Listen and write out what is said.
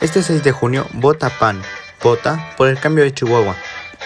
Este 6 de junio, vota PAN. Vota por el cambio de Chihuahua.